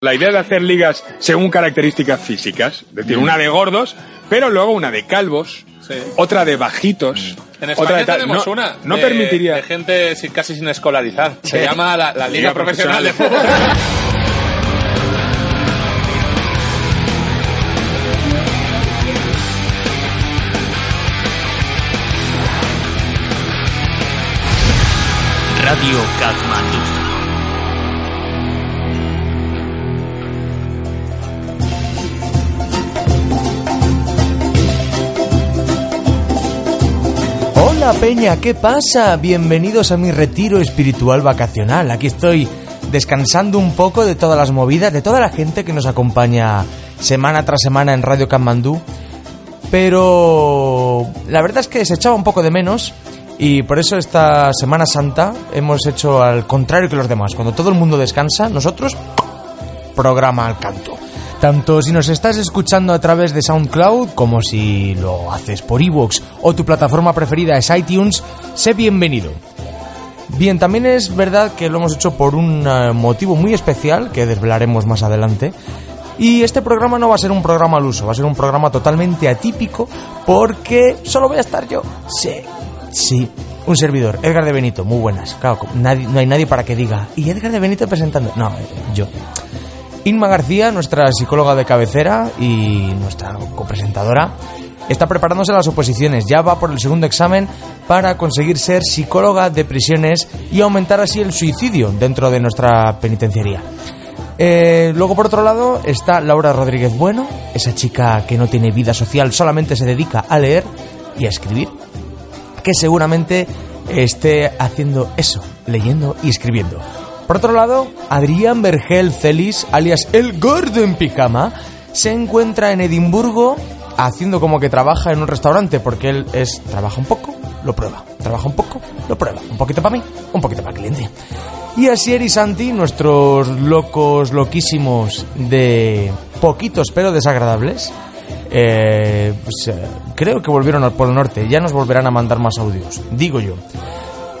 La idea de hacer ligas según características físicas, es decir, una de gordos, pero luego una de calvos, Sí. otra de bajitos, En otra de tenemos no, una. No de- permitiría. De gente sin- casi sin escolarizar. Se llama la, la Liga, Liga Profesional, de Fútbol. Radio Katmandú. Hola Peña, ¿qué pasa? Bienvenidos a mi retiro espiritual vacacional. Aquí estoy descansando un poco de todas las movidas, de toda la gente que nos acompaña semana tras semana en Radio Kamandú. Pero la verdad es que se echaba un poco de menos y por eso esta Semana Santa hemos hecho al contrario que los demás. Cuando todo el mundo descansa, nosotros programa al canto. Tanto si nos estás escuchando a través de SoundCloud como si lo haces por iVoox o tu plataforma preferida es iTunes, sé bienvenido. Bien, también es verdad que lo hemos hecho por un eh, motivo muy especial que desvelaremos más adelante. Y este programa no va a ser un programa al uso, va a ser un programa totalmente atípico porque solo voy a estar yo. Sí, sí. Un servidor, Edgar de Benito, muy buenas. Claro, no hay nadie para que diga, ¿y Edgar de Benito presentando? No, eh, yo. Inma García, nuestra psicóloga de cabecera y nuestra copresentadora, está preparándose las oposiciones. Ya va por el segundo examen para conseguir ser psicóloga de prisiones y aumentar así el suicidio dentro de nuestra penitenciaría. Eh, luego, por otro lado, está Laura Rodríguez Bueno, esa chica que no tiene vida social, solamente se dedica a leer y a escribir, que seguramente esté haciendo eso, leyendo y escribiendo. Por otro lado, Adrián Vergel Celis, alias El Gordo en Pijama, se encuentra en Edimburgo haciendo como que trabaja en un restaurante, porque él es trabaja un poco, lo prueba, trabaja un poco, lo prueba, un poquito para mí, un poquito para el cliente. Y Asier y Santi, nuestros locos loquísimos de poquitos pero desagradables, eh, pues, eh, creo que volvieron al Polo Norte, ya nos volverán a mandar más audios, digo yo.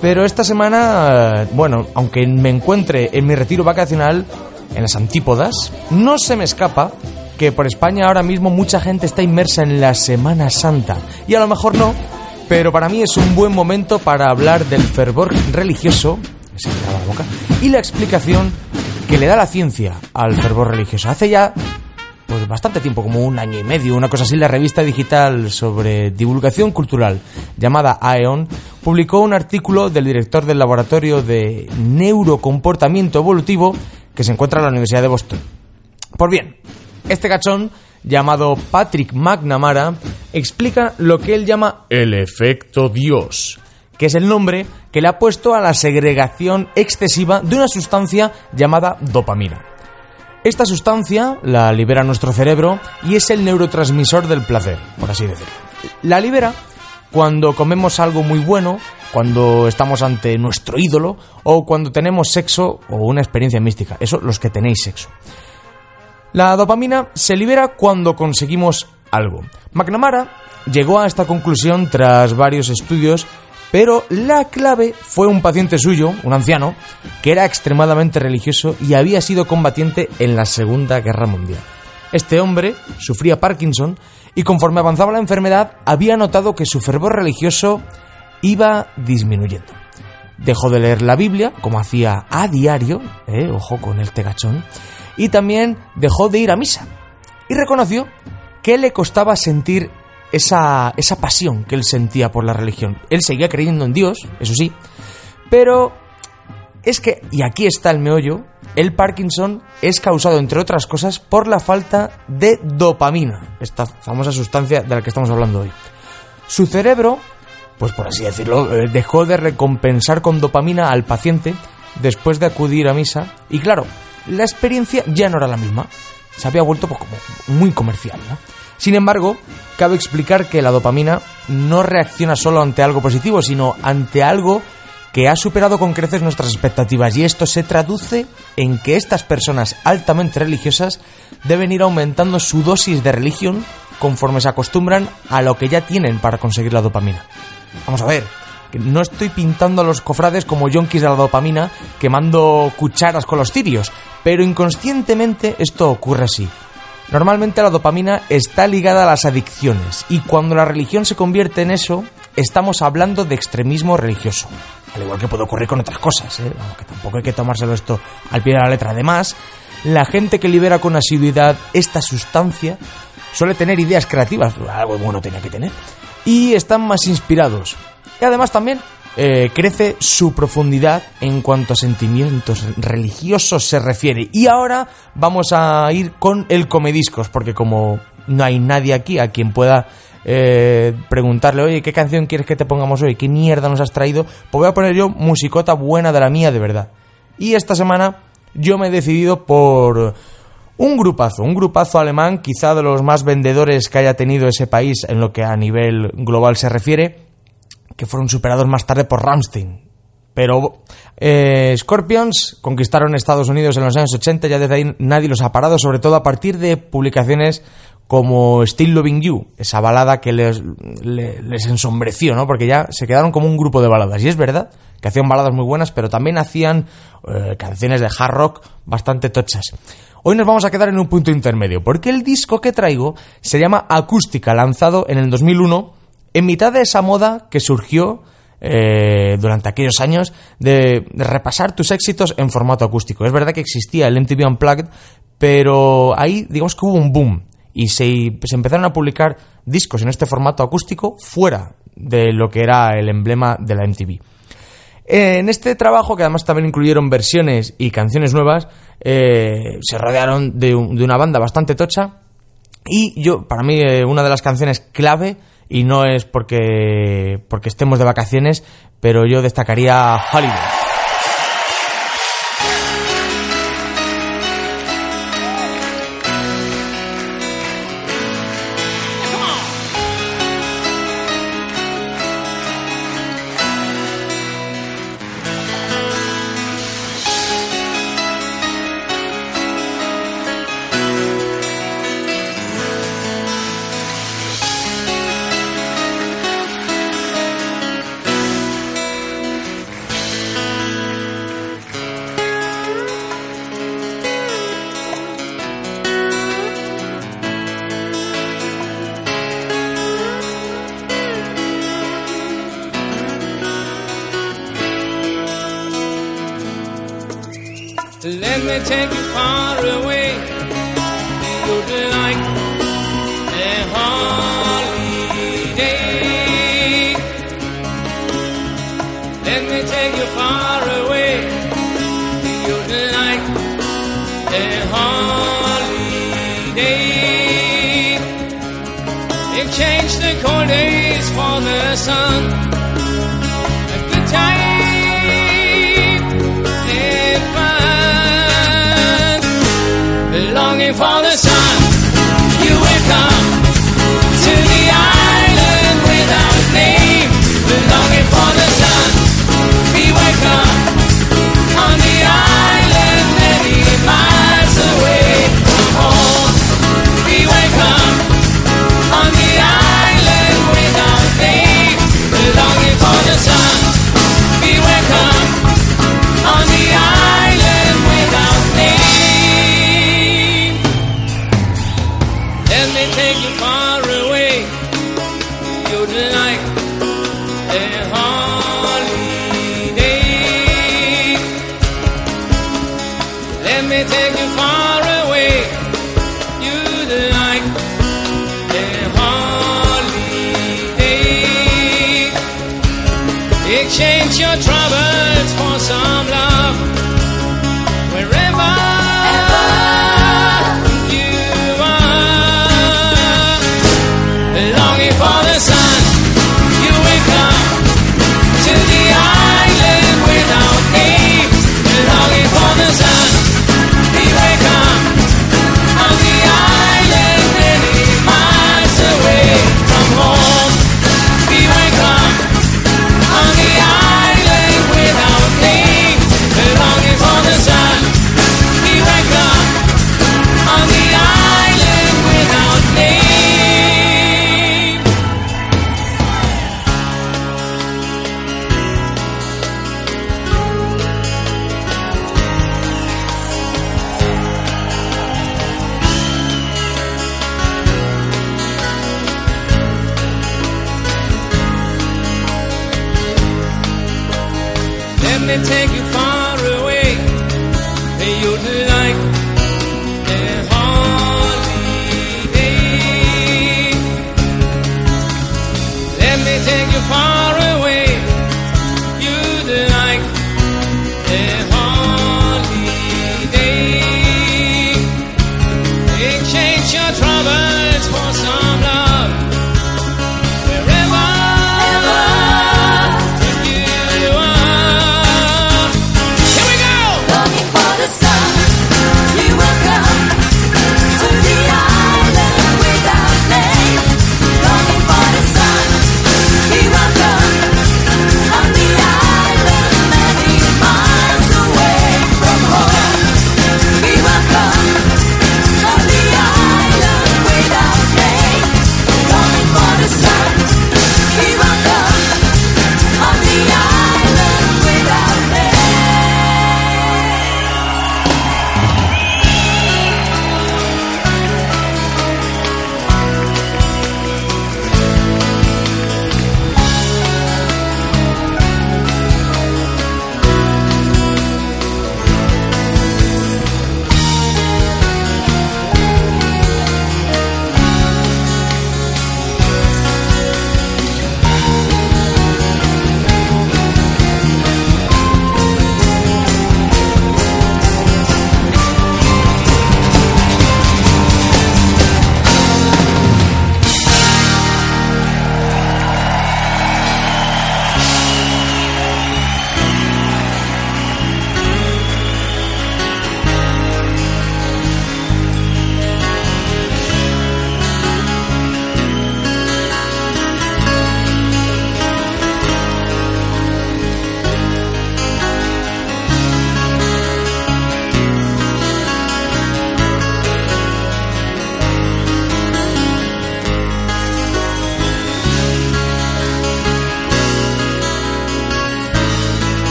Pero esta semana, bueno, aunque me encuentre en mi retiro vacacional, en las antípodas, no se me escapa que por España ahora mismo mucha gente está inmersa en la Semana Santa. Y a lo mejor no, pero para mí es un buen momento para hablar del fervor religioso, y la explicación que le da la ciencia al fervor religioso. Hace ya pues bastante tiempo, como un año y medio, una cosa así, la revista digital sobre divulgación cultural llamada AEON publicó un artículo del director del laboratorio de neurocomportamiento evolutivo que se encuentra en la Universidad de Boston. Pues bien, este cachón llamado Patrick McNamara explica lo que él llama el efecto Dios, que es el nombre que le ha puesto a la segregación excesiva de una sustancia llamada dopamina. Esta sustancia la libera nuestro cerebro y es el neurotransmisor del placer, por así decirlo. La libera cuando comemos algo muy bueno, cuando estamos ante nuestro ídolo o cuando tenemos sexo o una experiencia mística. Eso los que tenéis sexo. La dopamina se libera cuando conseguimos algo. McNamara llegó a esta conclusión tras varios estudios, pero la clave fue un paciente suyo, un anciano, que era extremadamente religioso y había sido combatiente en la Segunda Guerra Mundial. Este hombre sufría Parkinson y conforme avanzaba la enfermedad había notado que su fervor religioso iba disminuyendo. Dejó de leer la Biblia, como hacía a diario, eh, ojo con el tegachón, y también dejó de ir a misa. Y reconoció que le costaba sentir esa, esa pasión que él sentía por la religión. Él seguía creyendo en Dios, eso sí, pero es que, y aquí está el meollo, el Parkinson es causado, entre otras cosas, por la falta de dopamina, esta famosa sustancia de la que estamos hablando hoy. Su cerebro, pues por así decirlo, eh, dejó de recompensar con dopamina al paciente después de acudir a misa y claro, la experiencia ya no era la misma. Se había vuelto pues, como muy comercial, ¿no? Sin embargo, cabe explicar que la dopamina no reacciona solo ante algo positivo, sino ante algo que ha superado con creces nuestras expectativas y esto se traduce en que estas personas altamente religiosas deben ir aumentando su dosis de religión conforme se acostumbran a lo que ya tienen para conseguir la dopamina. Vamos a ver, no estoy pintando a los cofrades como yonkis de la dopamina quemando cucharas con los cirios, pero inconscientemente esto ocurre así. Normalmente la dopamina está ligada a las adicciones y cuando la religión se convierte en eso, estamos hablando de extremismo religioso. Al igual que puede ocurrir con otras cosas, ¿eh? aunque tampoco hay que tomárselo esto al pie de la letra. Además, la gente que libera con asiduidad esta sustancia suele tener ideas creativas, algo bueno tenía que tener, y están más inspirados. Y además también eh, crece su profundidad en cuanto a sentimientos religiosos se refiere. Y ahora vamos a ir con el comediscos, porque como no hay nadie aquí a quien pueda eh, preguntarle, oye, ¿qué canción quieres que te pongamos hoy? ¿Qué mierda nos has traído? Pues voy a poner yo musicota buena de la mía, de verdad. Y esta semana yo me he decidido por un grupazo, un grupazo alemán, quizá de los más vendedores que haya tenido ese país en lo que a nivel global se refiere, que fueron superados más tarde por Rammstein. Pero eh, Scorpions conquistaron Estados Unidos en los años 80, ya desde ahí nadie los ha parado, sobre todo a partir de publicaciones como Still Loving You, esa balada que les, les, ensombreció, ¿no? Porque ya se quedaron como un grupo de baladas. Y es verdad que hacían baladas muy buenas, pero también hacían eh, canciones de hard rock bastante tochas. Hoy nos vamos a quedar en un punto intermedio, porque el disco que traigo se llama Acústica, lanzado en el 2001, en mitad de esa moda que surgió eh, durante aquellos años de, repasar tus éxitos en formato acústico. Es verdad que existía el MTV Unplugged, pero ahí digamos que hubo un boom y se, empezaron a publicar discos en este formato acústico fuera de lo que era el emblema de la MTV. En este trabajo, que además también incluyeron versiones y canciones nuevas, eh, se rodearon de, de, una banda bastante tocha. Y yo, para mí, eh, una de las canciones clave, y no es porque, porque estemos de vacaciones, pero yo destacaría Hollywood. Me take you far away. You'd like a holiday. Let me take you far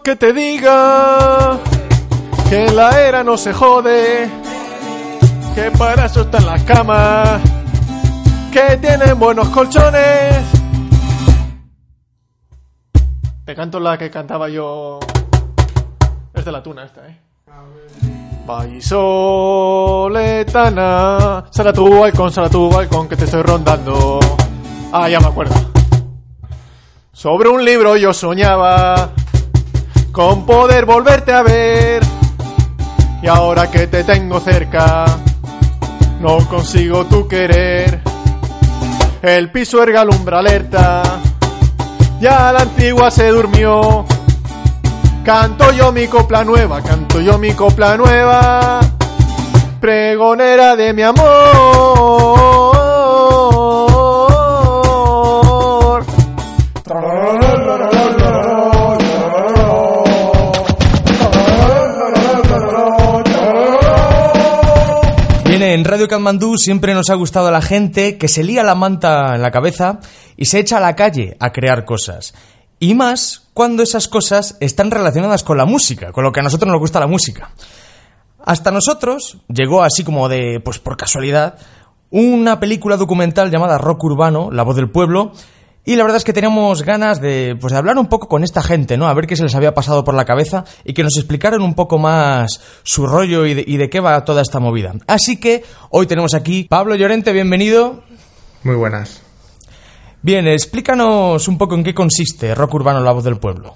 que te diga que la era no se jode, que para eso está en la cama, que tienen buenos colchones. Te canto la que cantaba yo. Es de la tuna esta, eh. Vallisoletana, a tu balcón, a tu balcón que te estoy rondando. Ah, ya me acuerdo. Sobre un libro yo soñaba con poder volverte a ver. Y ahora que te tengo cerca, no consigo tu querer. El piso erga alumbra alerta, ya la antigua se durmió. Canto yo mi copla nueva, canto yo mi copla nueva, pregonera de mi amor. En Radio Katmandú siempre nos ha gustado a la gente que se lía la manta en la cabeza y se echa a la calle a crear cosas. Y más cuando esas cosas están relacionadas con la música, con lo que a nosotros nos gusta la música. Hasta nosotros llegó así como de, pues por casualidad, una película documental llamada Rock Urbano, La Voz del Pueblo, y la verdad es que teníamos ganas de, pues de hablar un poco con esta gente, ¿no? A ver qué se les había pasado por la cabeza y que nos explicaran un poco más su rollo y de, y de qué va toda esta movida. Así que hoy tenemos aquí Pablo Llorente, bienvenido. Muy buenas. Bien, explícanos un poco en qué consiste Rock Urbano, La Voz del Pueblo.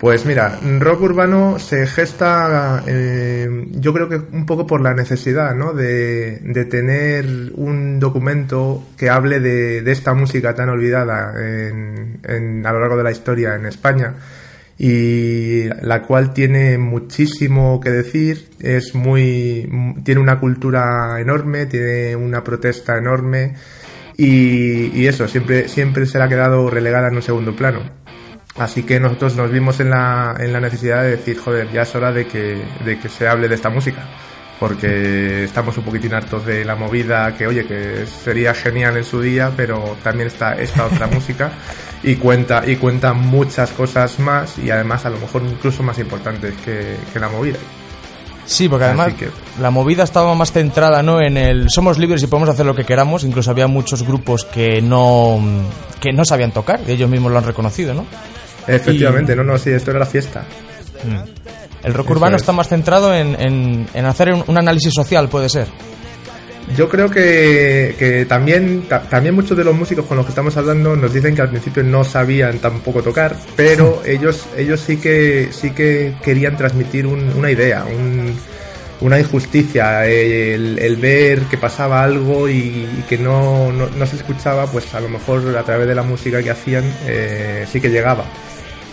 Pues mira, rock urbano se gesta, eh, yo creo que un poco por la necesidad, ¿no? De, tener un documento que hable de, de esta música tan olvidada en- en- a lo largo de la historia en España y la cual tiene muchísimo que decir, es muy, tiene una cultura enorme, tiene una protesta enorme y, y eso, siempre, siempre se le ha quedado relegada en un segundo plano. Así que nosotros nos vimos en la, en la necesidad de decir, joder, ya es hora de que, de que se hable de esta música. porque estamos un poquitín hartos de la movida que, oye, que sería genial en su día, pero también está esta otra música y cuenta, y cuenta muchas cosas más y además a lo mejor incluso más importantes que, que la movida. Sí, porque además que- la movida estaba más centrada ¿no? en el somos libres y podemos hacer lo que queramos. Incluso había muchos grupos que no, que no sabían tocar, y ellos mismos lo han reconocido, ¿no? Efectivamente, Y- no, no, sí, esto era la fiesta. El rock Eso urbano es. está más centrado en, en- en hacer un, un análisis social, puede ser. Yo creo que, que también, ta- también muchos de los músicos con los que estamos hablando nos dicen que al principio no sabían tampoco tocar, pero ellos, ellos sí que, sí que querían transmitir un- una idea, un- una injusticia, el, el ver que pasaba algo y, y que no, no, no se escuchaba, pues a lo mejor a través de la música que hacían eh, sí que llegaba.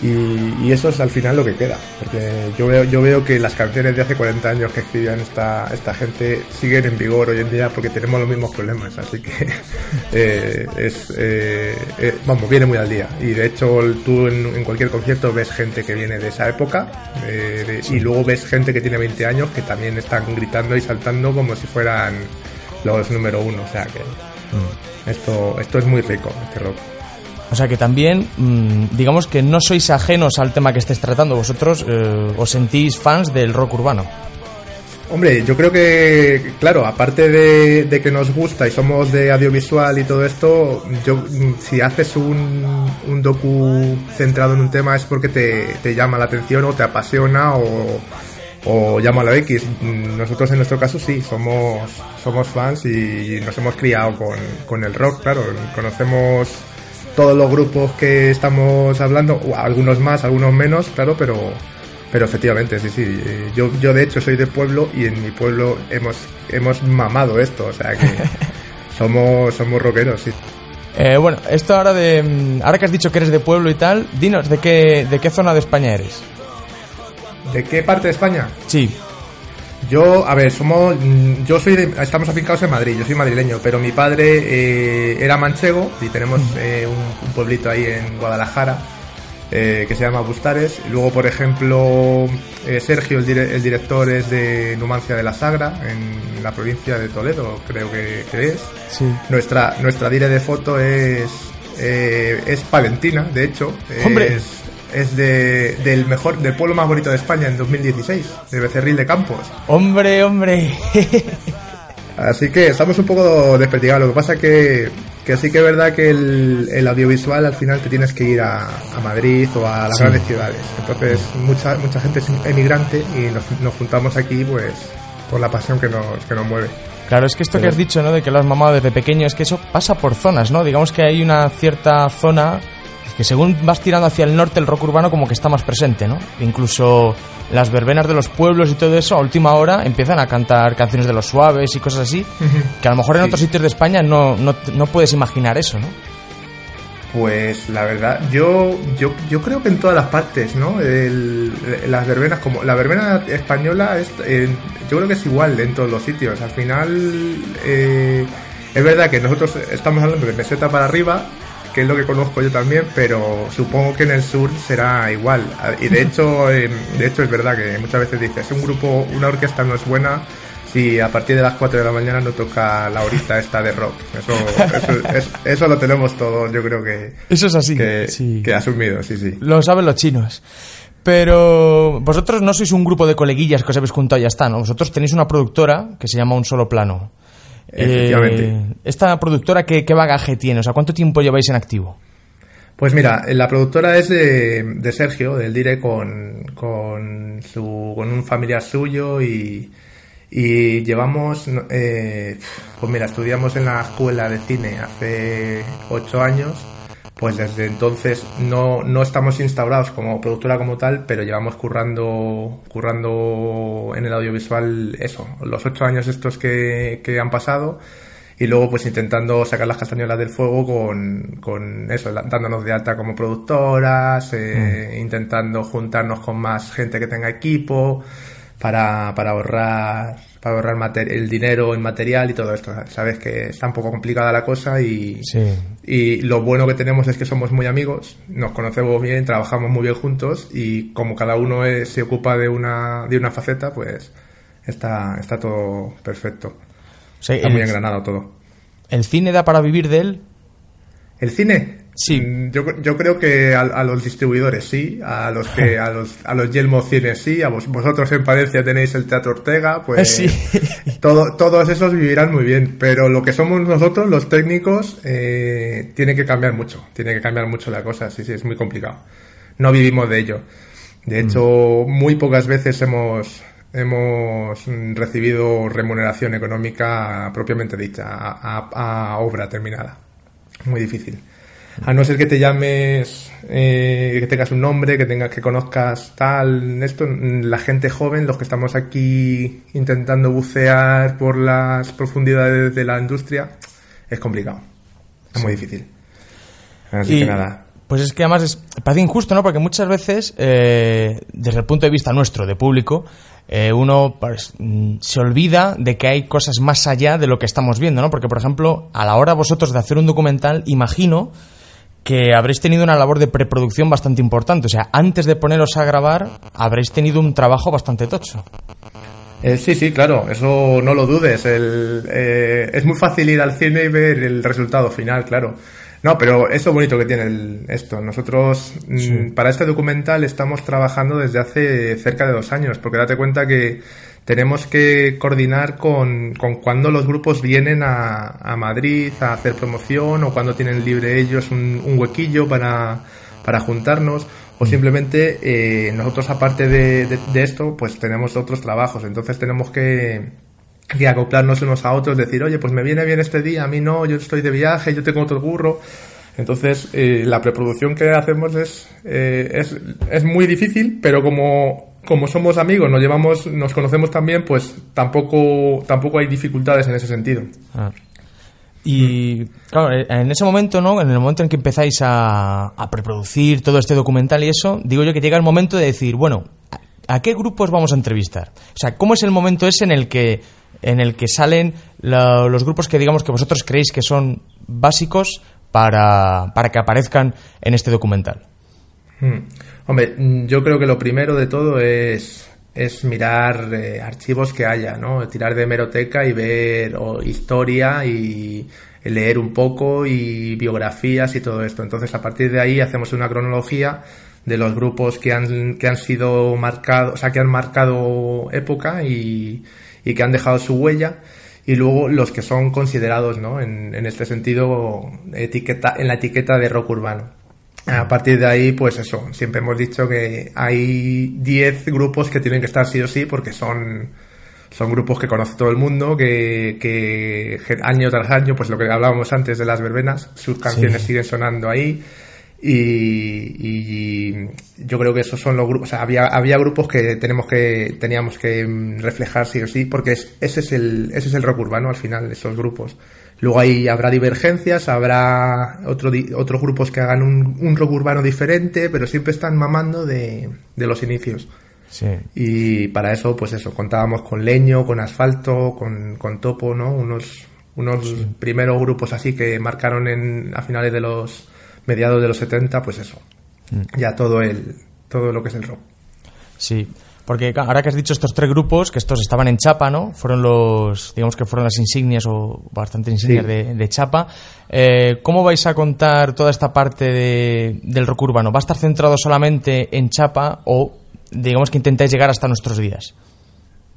Y, y eso es al final lo que queda, porque yo veo, yo veo que las canciones de hace 40 años que escribían esta, esta gente siguen en vigor hoy en día porque tenemos los mismos problemas, así que eh, es, eh, eh, vamos, viene muy al día. Y de hecho tú en, en cualquier concierto ves gente que viene de esa época eh, de- y luego ves gente que tiene 20 años que también están gritando y saltando como si fueran los número uno, o sea que esto, esto es muy rico, este rock. O sea que también, mm, digamos que no sois ajenos al tema que estés tratando. Vosotros eh, os sentís fans del rock urbano. Hombre, yo creo que, claro, aparte de, que nos gusta y somos de audiovisual y todo esto, yo, mm, si haces un, un docu centrado en un tema es porque te, te llama la atención o te apasiona o, o llama a la X. Mm, Nosotros en nuestro caso sí, somos, somos fans y nos hemos criado con, con el rock, claro, conocemos todos los grupos que estamos hablando, algunos más, algunos menos, claro, pero pero efectivamente, sí, sí. eh, Yo, yo de hecho soy de pueblo y en mi pueblo hemos, hemos mamado esto, o sea que somos, somos rockeros, sí. Eh, bueno, esto ahora de. mm, Ahora que has dicho que eres de pueblo y tal, dinos, ¿de qué, de qué zona de España eres? ¿De qué parte de España? Sí. Yo, a ver, somos, mm, yo soy de, estamos afincados en Madrid, yo soy madrileño, pero mi padre eh, era manchego y tenemos eh, un, un pueblito ahí en Guadalajara eh, que se llama Bustares. Luego, por ejemplo, eh, Sergio, el, dire- el director, es de Numancia de la Sagra, en la provincia de Toledo, creo que, que es. Sí. Nuestra, nuestra dire de foto es, eh, es palentina, de hecho. ¡Hombre! Es, es de, del mejor, del pueblo más bonito de España en 2016, de Becerril de Campos. Hombre, hombre. Así que estamos un poco desperdigados. Lo que pasa que, que sí que es verdad que el, el audiovisual al final te tienes que ir a, a Madrid o a las Sí. grandes ciudades. Entonces mucha, mucha gente es emigrante y nos, nos juntamos aquí pues por la pasión que nos, que nos mueve. Claro, es que esto que has dicho, ¿no? De que lo has mamado desde pequeño, es que eso pasa por zonas, ¿no? Digamos que hay una cierta zona que según vas tirando hacia el norte, el rock urbano como que está más presente, ¿no? Incluso las verbenas de los pueblos y todo eso, a última hora empiezan a cantar canciones de los suaves y cosas así, que a lo mejor en Sí. otros sitios de España no, no, no puedes imaginar eso, ¿no? Pues la verdad, yo, yo, yo creo que en todas las partes, ¿no? El- las verbenas, como la verbena española, es, eh, yo creo que es igual en todos los sitios. Al final, eh, es verdad que nosotros estamos hablando de meseta para arriba, que es lo que conozco yo también, pero supongo que en el sur será igual. Y de hecho, eh, de hecho es verdad que muchas veces dices, un grupo, una orquesta no es buena si a partir de las 4 de la mañana no toca la horita esta de rock. Eso, eso, es- eso lo tenemos todos, yo creo que, Eso es así. que, sí. que asumido, sí, sí. Lo saben los chinos. Pero vosotros no sois un grupo de coleguillas que os habéis juntado y ya está, ¿no? Vosotros tenéis una productora que se llama Un Solo Plano. Efectivamente. Eh, ¿Esta productora qué, qué bagaje tiene? O sea, ¿cuánto tiempo lleváis en activo? Pues mira, la productora es de, de Sergio, del Dire, con, con, su, con un familiar suyo y, y llevamos, eh, pues mira, estudiamos en la escuela de cine hace ocho años, pues desde entonces no, no estamos instaurados como productora como tal, pero llevamos currando, currando en el audiovisual eso, los ocho años estos que, que han pasado y luego pues intentando sacar las castañuelas del fuego con, con eso, dándonos de alta como productoras, eh, intentando juntarnos con más gente que tenga equipo para, para ahorrar para ahorrar el dinero en material y todo esto. Sabes que está un poco complicada la cosa y, Sí. y lo bueno que tenemos es que somos muy amigos, nos conocemos bien, trabajamos muy bien juntos y como cada uno es- se ocupa de una, de una faceta, pues está, está todo perfecto. Sea, Está muy engranado todo. ¿El cine da para vivir de él? ¿El cine? Sí. Mm, Yo, yo creo que a, a los distribuidores sí, a los que a los a los Yelmo Cines sí, a vos- vosotros en Palencia tenéis el Teatro Ortega, pues Sí. todo, todos esos vivirán muy bien, pero lo que somos nosotros, los técnicos, eh, tiene que cambiar mucho, tiene que cambiar mucho la cosa, sí, sí, es muy complicado. No vivimos de ello. De hecho, muy pocas veces hemos hemos mm, recibido remuneración económica propiamente dicha a- a- a obra terminada muy difícil. A no ser que te llames, eh, que tengas un nombre, que tengas, que conozcas tal, esto, la gente joven, los que estamos aquí intentando bucear por las profundidades de la industria, es complicado. Es muy difícil. Así Y, que nada. Pues es que además es, parece injusto, ¿no? Porque muchas veces, eh, desde el punto de vista nuestro, de público, eh, uno pues, mm, se olvida de que hay cosas más allá de lo que estamos viendo, ¿no? Porque, por ejemplo, a la hora vosotros de hacer un documental, imagino que habréis tenido una labor de preproducción bastante importante. O sea, antes de poneros a grabar, habréis tenido un trabajo bastante tocho. Eh, sí, sí, claro, eso no lo dudes. El, eh, es muy fácil ir al cine y ver el resultado final, claro. No, pero es lo bonito que tiene el- esto. Nosotros, mm, para este documental, estamos trabajando desde hace cerca de dos años, porque date cuenta que tenemos que coordinar con, con cuando los grupos vienen a, a Madrid a hacer promoción o cuando tienen libre ellos un, un huequillo para, para juntarnos o simplemente eh, nosotros aparte de, de- de esto pues tenemos otros trabajos. Entonces tenemos que, que acoplarnos unos a otros decir oye pues me viene bien este día a mí no yo estoy de viaje yo tengo otro curro entonces eh, la preproducción que hacemos es, eh, es es muy difícil pero como como somos amigos nos llevamos nos conocemos también pues tampoco tampoco hay dificultades en ese sentido Y claro, eh, en ese momento, ¿no? En el momento en que empezáis a, a preproducir todo este documental y eso, digo yo que llega el momento de decir, bueno, ¿a, a qué grupos vamos a entrevistar? O sea, ¿cómo es el momento ese en el que, en el que salen la- los grupos que digamos que vosotros creéis que son básicos para, para que aparezcan en este documental? Hmm. Hombre, mm, yo creo que lo primero de todo es, es mirar eh, archivos que haya, ¿no? Tirar de hemeroteca y ver o historia y leer un poco y biografías y todo esto. Entonces, a partir de ahí hacemos una cronología de los grupos que han, que han sido marcados, o sea, que han marcado época y, y que han dejado su huella y luego los que son considerados, ¿no? En, en este sentido, etiqueta, en la etiqueta de rock urbano. A partir de ahí, pues eso, siempre hemos dicho que hay 10 grupos que tienen que estar sí o sí porque son, son grupos que conoce todo el mundo, que, año tras año, pues lo que hablábamos antes de las verbenas, sus canciones siguen sonando ahí. Y, y yo creo que esos son los grupos, o sea, había, había grupos que tenemos que, teníamos que mm, reflejar sí o sí, porque es- ese es el, ese es el rock urbano al final, esos grupos. Luego ahí habrá divergencias, habrá otro, di- otros grupos que hagan un, un rock urbano diferente, pero siempre están mamando de, de los inicios. Sí. Y para eso, pues eso, contábamos con Leño, con Asfalto, con, con Topo, ¿no? Unos, unos primeros grupos así que marcaron en, a finales de los, mediados de los 70, pues eso. Ya todo el, todo lo que es el rock. Sí, porque ahora que has dicho estos tres grupos, que estos estaban en Chapa, ¿no? Fueron los, digamos que fueron las insignias o bastantes insignias Sí. de, de Chapa. Eh, ¿Cómo vais a contar toda esta parte de- del rock urbano? ¿Va a estar centrado solamente en Chapa o digamos que intentáis llegar hasta nuestros días?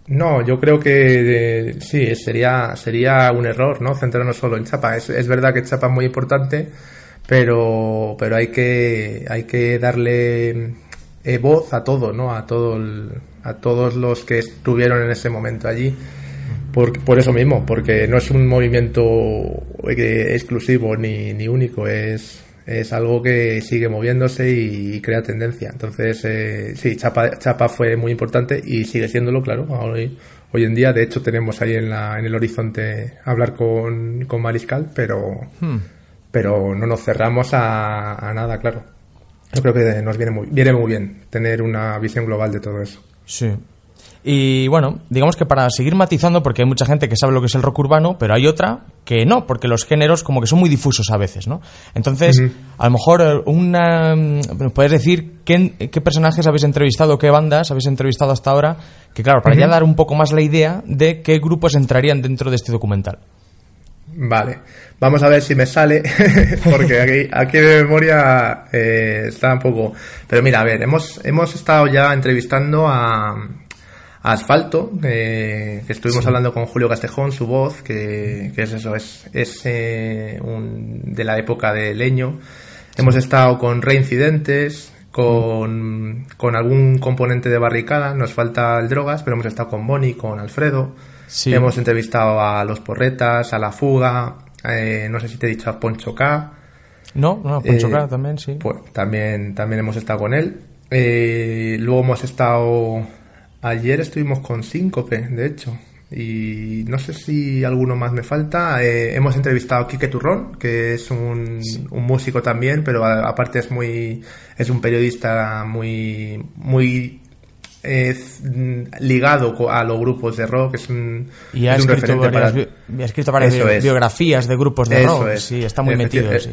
No, yo creo que eh, sí, sería, sería un error, ¿no? Centrarnos solo en Chapa. Es, es verdad que Chapa es muy importante, pero, pero hay que, hay que darle eh, voz a todo, ¿no? A todo el- a todos los que estuvieron en ese momento allí. Por, por eso mismo, porque no es un movimiento eh, exclusivo ni, ni único, es, es algo que sigue moviéndose y, crea tendencia. Entonces, eh, sí, Chapa, Chapa fue muy importante y sigue siéndolo, claro, hoy, hoy en día. De hecho, tenemos ahí en, la, en el horizonte hablar con, con Mariscal, pero, pero no nos cerramos a, a nada, claro. Yo creo que nos viene muy, viene muy bien tener una visión global de todo eso. Sí. Y bueno, digamos que para seguir matizando, porque hay mucha gente que sabe lo que es el rock urbano, pero hay otra que no, porque los géneros como que son muy difusos a veces, ¿no? Entonces, a lo mejor eh, una... ¿me ¿Puedes decir qué, qué personajes habéis entrevistado, qué bandas habéis entrevistado hasta ahora? Que claro, para ya dar un poco más la idea de qué grupos entrarían dentro de este documental. Vale, vamos a ver si me sale, porque aquí, aquí de memoria eh, está un poco... Pero mira, a ver, hemos, hemos estado ya entrevistando a, a Asfalto, eh, que estuvimos hablando con Julio Castejón, su voz, que, que es eso, es, es eh, un, de la época de Leño. Hemos estado con Reincidentes, con, con algún componente de barricada, nos falta el drogas, pero hemos estado con Bonnie, con Alfredo. Sí. Hemos entrevistado a Los Porretas, a La Fuga, eh, no sé si te he dicho a Poncho K. ¿No? No, Poncho Eh, K también, sí. Pues también, también hemos estado con él. Eh, luego hemos estado. Ayer estuvimos con Síncope, de hecho. Y no sé si alguno más me falta. Eh, hemos entrevistado a Quique Turrón, que es un, un músico también, pero a- aparte es muy. es un periodista muy. muy eh, ligado co- a los grupos de rock. Es un, Y ha es un escrito referente varias, para- bi- ha escrito varias Eso bi- es. biografías de grupos de Eso rock. es. Sí, está muy Efecti- metido, eh, sí.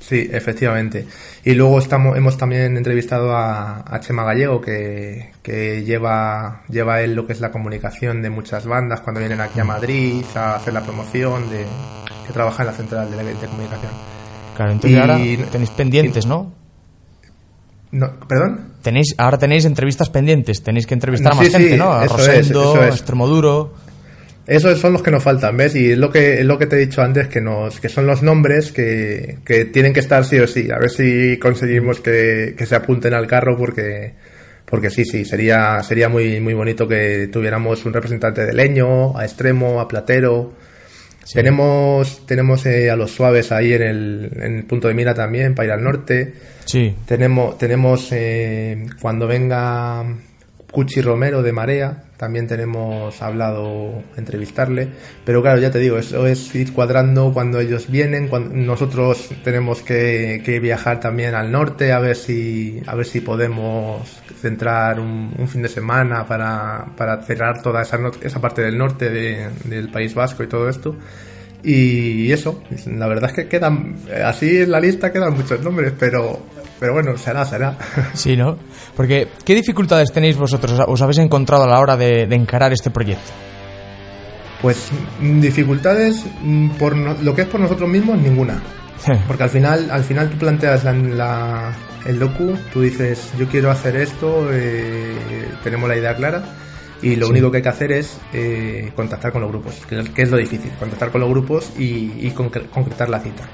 Sí, efectivamente. Y luego estamos, hemos también entrevistado a, a Chema Gallego, que, que lleva, lleva él lo que es la comunicación de muchas bandas cuando vienen aquí a Madrid a hacer la promoción, de, que trabaja en la central de, de comunicación. Claro, entonces Y- ahora tenéis pendientes, ¿no? No, ¿Perdón? Tenéis, ahora tenéis entrevistas pendientes, tenéis que entrevistar a más sí, gente, ¿no? A Rosendo, es, eso a es. Extremoduro. Esos son los que nos faltan, ¿ves? Y es lo que, es lo que te he dicho antes, que nos, que son los nombres que, que tienen que estar sí o sí. A ver si conseguimos que, que se apunten al carro porque, porque sí, sí, sería, sería muy, muy bonito que tuviéramos un representante de Leño, a Extremo, a Platero. Tenemos, tenemos eh, a los suaves ahí en el, en el punto de mira también, para ir al norte. Sí. Tenemos, tenemos eh, cuando venga Cuchi Romero de Marea, también tenemos hablado entrevistarle, pero claro, ya te digo, eso es ir cuadrando cuando ellos vienen, cuando nosotros tenemos que, que viajar también al norte a ver si, a ver si podemos centrar un, fin de semana para, para cerrar toda esa, esa parte del norte de- del País Vasco y todo esto. Y eso, la verdad es que quedan, así en la lista quedan muchos nombres, pero, pero bueno, será, será. Sí, ¿no? Porque, ¿qué dificultades tenéis vosotros, os habéis encontrado a la hora de, de encarar este proyecto? Pues mm, dificultades mm, por no- lo que es por nosotros mismos ninguna, porque al final, al final tú planteas la, la- el docu, tú dices yo quiero hacer esto, eh, tenemos la idea clara y lo Sí. único que hay que hacer es eh, contactar con los grupos, que, es- que es lo difícil, contactar con los grupos y, y concre- concretar la cita.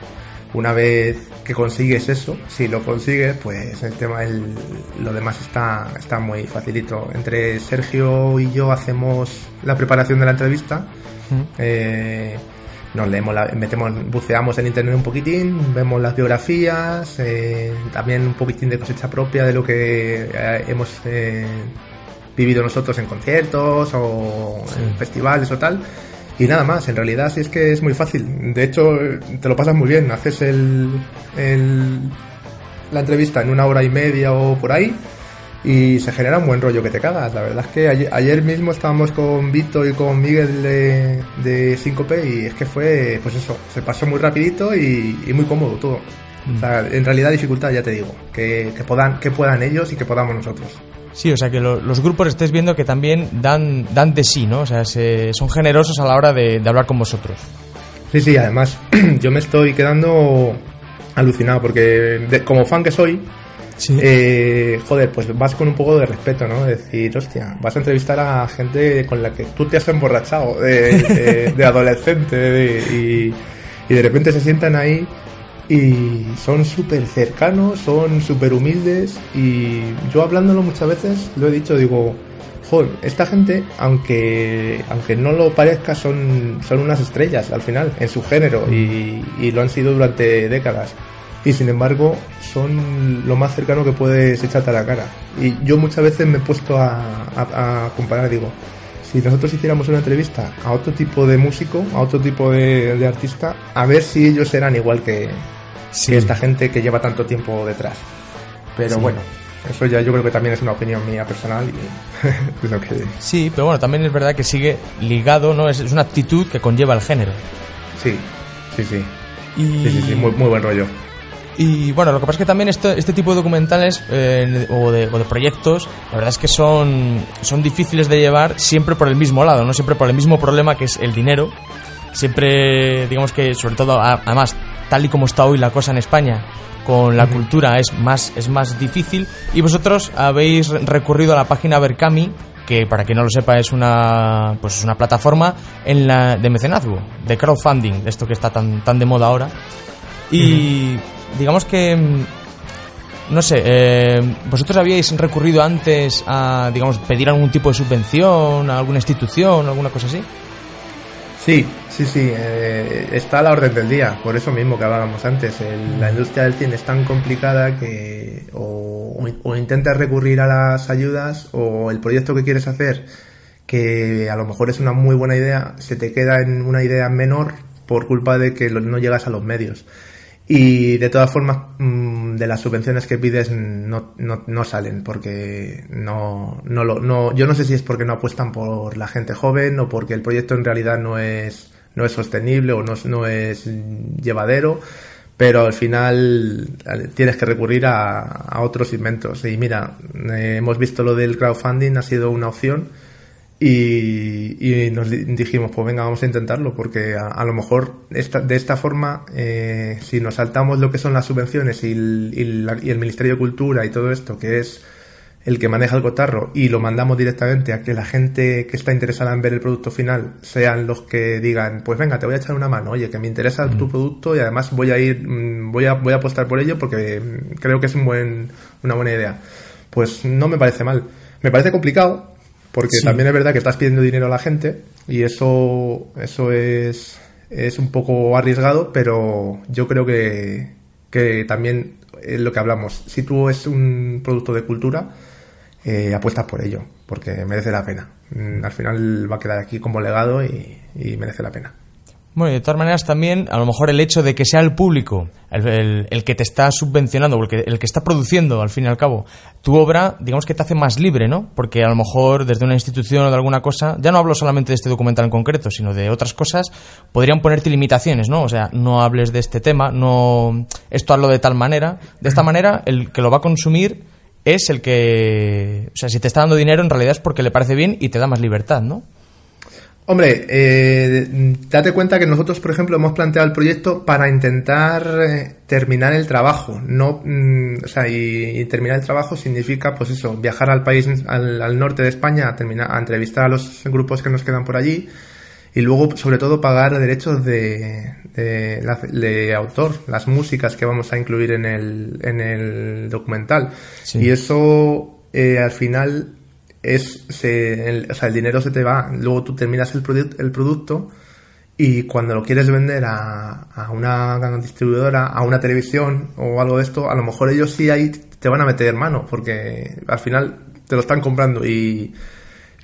Una vez que consigues eso, si lo consigues, pues el tema, el, lo demás está, está muy facilito. Entre Sergio y yo hacemos la preparación de la entrevista. Eh, nos leemos, la- metemos, buceamos en internet un poquitín, vemos las biografías, eh, también un poquitín de cosecha propia de lo que eh, hemos eh, vivido nosotros en conciertos o en festivales o tal. Y nada más, en realidad sí es que es muy fácil. De hecho, te lo pasas muy bien. Haces el, el- la entrevista en una hora y media o por ahí y se genera un buen rollo que te cagas. La verdad es que ayer, ayer mismo estábamos con Vito y con Miguel de, de Síncope y es que fue, pues eso, se pasó muy rapidito y, y muy cómodo todo. O sea, en realidad dificultad, ya te digo, que, que, puedan, que puedan ellos y que podamos nosotros. Sí, o sea que lo- los grupos estáis viendo que también dan, dan de sí, ¿no? O sea, se- son generosos a la hora de, de hablar con vosotros. Sí, sí, además yo me estoy quedando alucinado porque de- como fan que soy, eh, joder, pues vas con un poco de respeto, ¿no? De decir, hostia, vas a entrevistar a gente con la que tú te has emborrachado de, de- de adolescente y de repente se sientan ahí y son súper cercanos, son súper humildes y yo hablándolo muchas veces lo he dicho, digo, joder, esta gente, aunque, aunque no lo parezca, son, son unas estrellas al final en su género y, y lo han sido durante décadas. Y sin embargo, son lo más cercano que puedes echarte a la cara. Y yo muchas veces me he puesto a, a- a comparar, digo, si nosotros hiciéramos una entrevista a otro tipo de músico, a otro tipo de, de artista, a ver si ellos eran igual que, que esta gente que lleva tanto tiempo detrás. Pero Sí. bueno, eso ya yo creo que también es una opinión mía personal y lo que Sí, pero bueno, también es verdad que sigue ligado, ¿no? Es, es una actitud que conlleva el género. sí, sí, sí, Y, sí, sí, sí, muy, muy buen rollo. Y bueno, lo que pasa es que también este, este tipo de documentales eh, o, de, o de proyectos, la verdad es que son, son difíciles de llevar siempre por el mismo lado, no siempre por el mismo problema que es el dinero. Siempre, digamos que, sobre todo, además, tal y como está hoy la cosa en España, con la cultura es más, es más difícil. Y vosotros habéis re- recurrido a la página Berkami, que para quien no lo sepa es una, pues es una plataforma en la, de mecenazgo, de crowdfunding, de esto que está tan, tan de moda ahora. Y digamos que, mm, no sé, eh, vosotros habíais recurrido antes a, digamos, pedir algún tipo de subvención a alguna institución, alguna cosa así. Sí, sí, sí, eh, está a la orden del día, por eso mismo que hablábamos antes. El- la industria del cine es tan complicada que o, o- intentas recurrir a las ayudas o el proyecto que quieres hacer, que a lo mejor es una muy buena idea, se te queda en una idea menor por culpa de que no llegas a los medios. Y de todas formas, mm, de las subvenciones que pides no, no, salen, porque no, no lo, no, yo no sé si es porque no apuestan por la gente joven o porque el proyecto en realidad no es, no es sostenible o no, no es llevadero, pero al final tienes que recurrir a, a otros inventos. Y mira, eh, hemos visto lo del crowdfunding, ha sido una opción y, y nos di- dijimos, pues venga, vamos a intentarlo, porque a, a lo mejor esta, de esta forma, eh, si nos saltamos lo que son las subvenciones y el, y la- y el Ministerio de Cultura y todo esto, que es el que maneja el cotarro, y lo mandamos directamente a que la gente que está interesada en ver el producto final sean los que digan, pues venga, te voy a echar una mano, oye, que me interesa tu producto y además voy a ir, mm, voy a, voy a apostar por ello porque mm, creo que es un buen, una buena idea. Pues no me parece mal. Me parece complicado, porque Sí. también es verdad que estás pidiendo dinero a la gente y eso, eso es, es un poco arriesgado, pero yo creo que, que también es lo que hablamos. Si tú es un producto de cultura, eh, apuestas por ello, porque merece la pena. Mm, Al final va a quedar aquí como legado y, y merece la pena. Bueno, y de todas maneras también, a lo mejor el hecho de que sea el público el, que te está subvencionando o el que, el que está produciendo, al fin y al cabo, tu obra, digamos que te hace más libre, ¿no? Porque a lo mejor desde una institución o de alguna cosa, ya no hablo solamente de este documental en concreto, sino de otras cosas, podrían ponerte limitaciones, ¿no? O sea, no hables de este tema, no esto hazlo de tal manera. De esta manera, el que lo va a consumir es el que... O sea, si te está dando dinero, en realidad es porque le parece bien y te da más libertad, ¿no? Hombre, eh, date cuenta que nosotros, por ejemplo, hemos planteado el proyecto para intentar eh, terminar el trabajo. No, mm, o sea, y, y terminar el trabajo significa, pues eso, viajar al país, al, al norte de España, a, terminar, a entrevistar a los grupos que nos quedan por allí y luego, sobre todo, pagar derechos de, de, de autor, las músicas que vamos a incluir en el, en el documental. Sí. Y eso, eh, al final, es se, el, o sea, el dinero se te va, luego tú terminas el, produ- el producto y cuando lo quieres vender a, a una distribuidora, a una televisión o algo de esto, a lo mejor ellos sí ahí te van a meter mano porque al final te lo están comprando y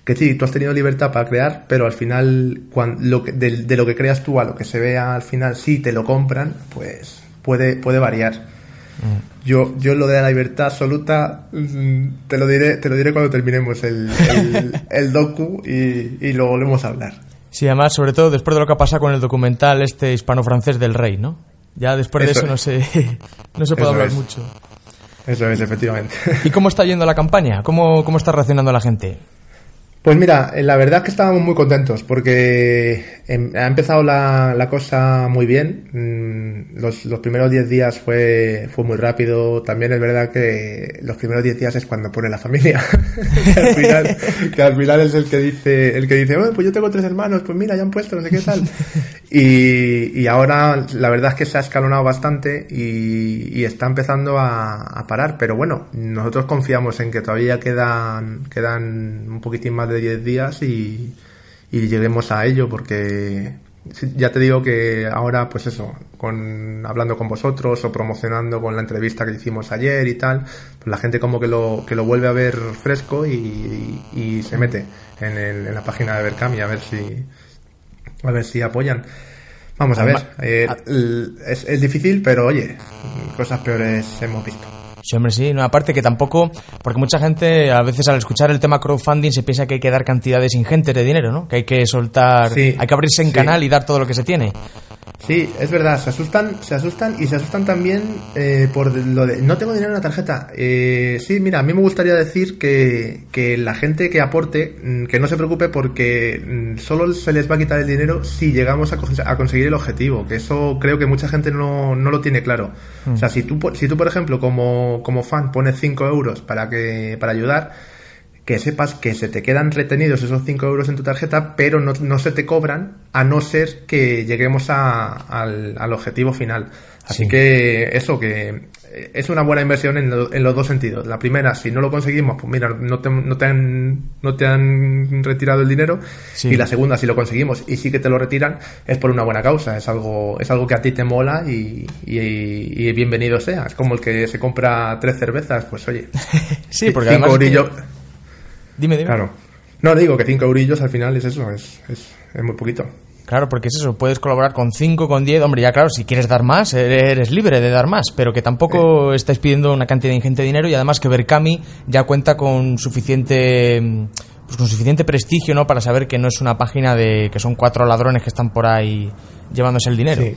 que sí, tú has tenido libertad para crear, pero al final cuan- lo que, de, de lo que creas tú a lo que se vea al final, si te lo compran, pues puede, puede variar. Yo, yo lo de la libertad absoluta mm, te lo diré, te lo diré cuando terminemos el, el, el docu y, y lo volvemos a hablar. Sí, además, sobre todo después de lo que ha pasado con el documental este hispano-francés del rey, ¿no? Ya después de Eso eso no se, no se puede hablar es. mucho. Eso es, efectivamente. ¿Y cómo está yendo la campaña? ¿Cómo, cómo está reaccionando la gente? Pues mira, eh, la verdad es que estábamos muy contentos porque em, ha empezado la, la cosa muy bien. Mm, Los, los primeros 10 días fue, fue muy rápido. También es verdad que los primeros 10 días es cuando pone la familia. que, al final, que al final es el que dice, el que dice, "Bueno, pues yo tengo tres hermanos, pues mira, ya han puesto no sé qué tal. Y, y ahora la verdad es que se ha escalonado bastante y, y está empezando a, a parar. Pero bueno, nosotros confiamos en que todavía quedan, quedan un poquitín más de 10 días y, y lleguemos a ello porque ya te digo que ahora pues eso, con, hablando con vosotros o promocionando con la entrevista que hicimos ayer y tal, pues la gente como que lo, que lo vuelve a ver fresco y, y se mete en, el- en la página de Berkami a ver si, a ver si apoyan. Vamos a ver, eh, es, es difícil, pero oye, cosas peores hemos visto. Sí, hombre, sí. No, aparte que tampoco, porque mucha gente a veces al escuchar el tema crowdfunding se piensa que hay que dar cantidades ingentes de dinero, ¿no? Que hay que soltar, Sí, hay que abrirse en sí. canal y dar todo lo que se tiene. Sí, es verdad, se asustan, se asustan y se asustan también eh, por lo de no tengo dinero en la tarjeta. Eh, sí, mira, a mí me gustaría decir que, que la gente que aporte, mm, que no se preocupe porque mm, solo se les va a quitar el dinero si llegamos a, a conseguir el objetivo, que eso creo que mucha gente no, no lo tiene claro. O sea, si tú, si tú por ejemplo, como, como fan pones 5 euros para, que, para ayudar, que sepas que se te quedan retenidos esos 5 euros en tu tarjeta, pero no, no se te cobran a no ser que lleguemos a- al, al objetivo final. Así Sí. que eso, que es una buena inversión en, lo- en los dos sentidos. La primera, si no lo conseguimos, pues mira, no te, no te, han, no te han retirado el dinero. Sí. Y la segunda, si lo conseguimos y sí que te lo retiran, es por una buena causa. Es algo, es algo que a ti te mola y, y- y bienvenido sea. Es como el que se compra tres cervezas, pues oye. Sí, porque cinco que- Dime, dime. Claro. No, digo que 5 eurillos al final es eso, es, es, es muy poquito. Claro, porque es eso, puedes colaborar con 5, con 10, hombre, ya claro, si quieres dar más, eres libre de dar más, pero que tampoco estáis pidiendo una cantidad ingente de dinero y además que Berkami ya cuenta con suficiente pues con suficiente prestigio, ¿no? Para saber que no es una página de que son cuatro ladrones que están por ahí llevándose el dinero. Sí.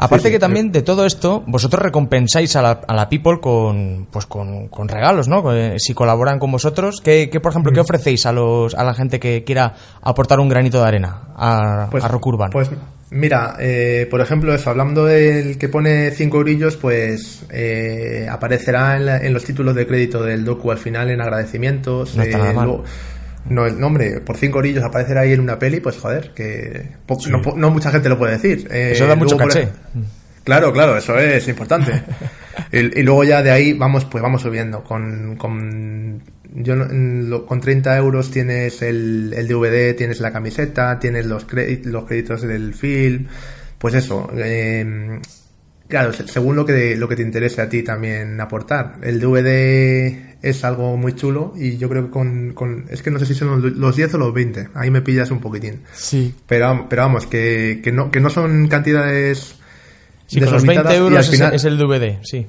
Aparte Sí, sí, que también de todo esto, vosotros recompensáis a la, a la people con, pues con, con regalos, ¿no? Eh, Si colaboran con vosotros, ¿qué, qué, por ejemplo, qué ofrecéis a, los, a la gente que quiera aportar un granito de arena a, a Rock Urbano? Pues mira, eh, por ejemplo, eso, hablando del que pone 5 eurillos, pues eh, aparecerá en, la- en los títulos de crédito del docu al final en agradecimientos. No está nada mal. luego- no, el nombre, por cinco orillos aparecerá ahí en una peli, pues joder, que no, mucha gente lo puede decir. Eh, Eso da mucho caché. Claro, claro, eso es importante. y, y luego ya de ahí vamos, pues vamos subiendo. Con, con, yo, con 30 euros tienes el, el DVD, tienes la camiseta, tienes los, los créditos del film. Pues eso, eh, claro, se- según lo que, lo que te interese a ti también aportar. El DVD es algo muy chulo y yo creo que con, con es que no sé si son los- los 10 o los 20, ahí me pillas un poquitín. Sí. Pero, pero vamos, que, que, no, que no son cantidades Sí, con los 20 desorbitadas y euros al es, el DVD, sí.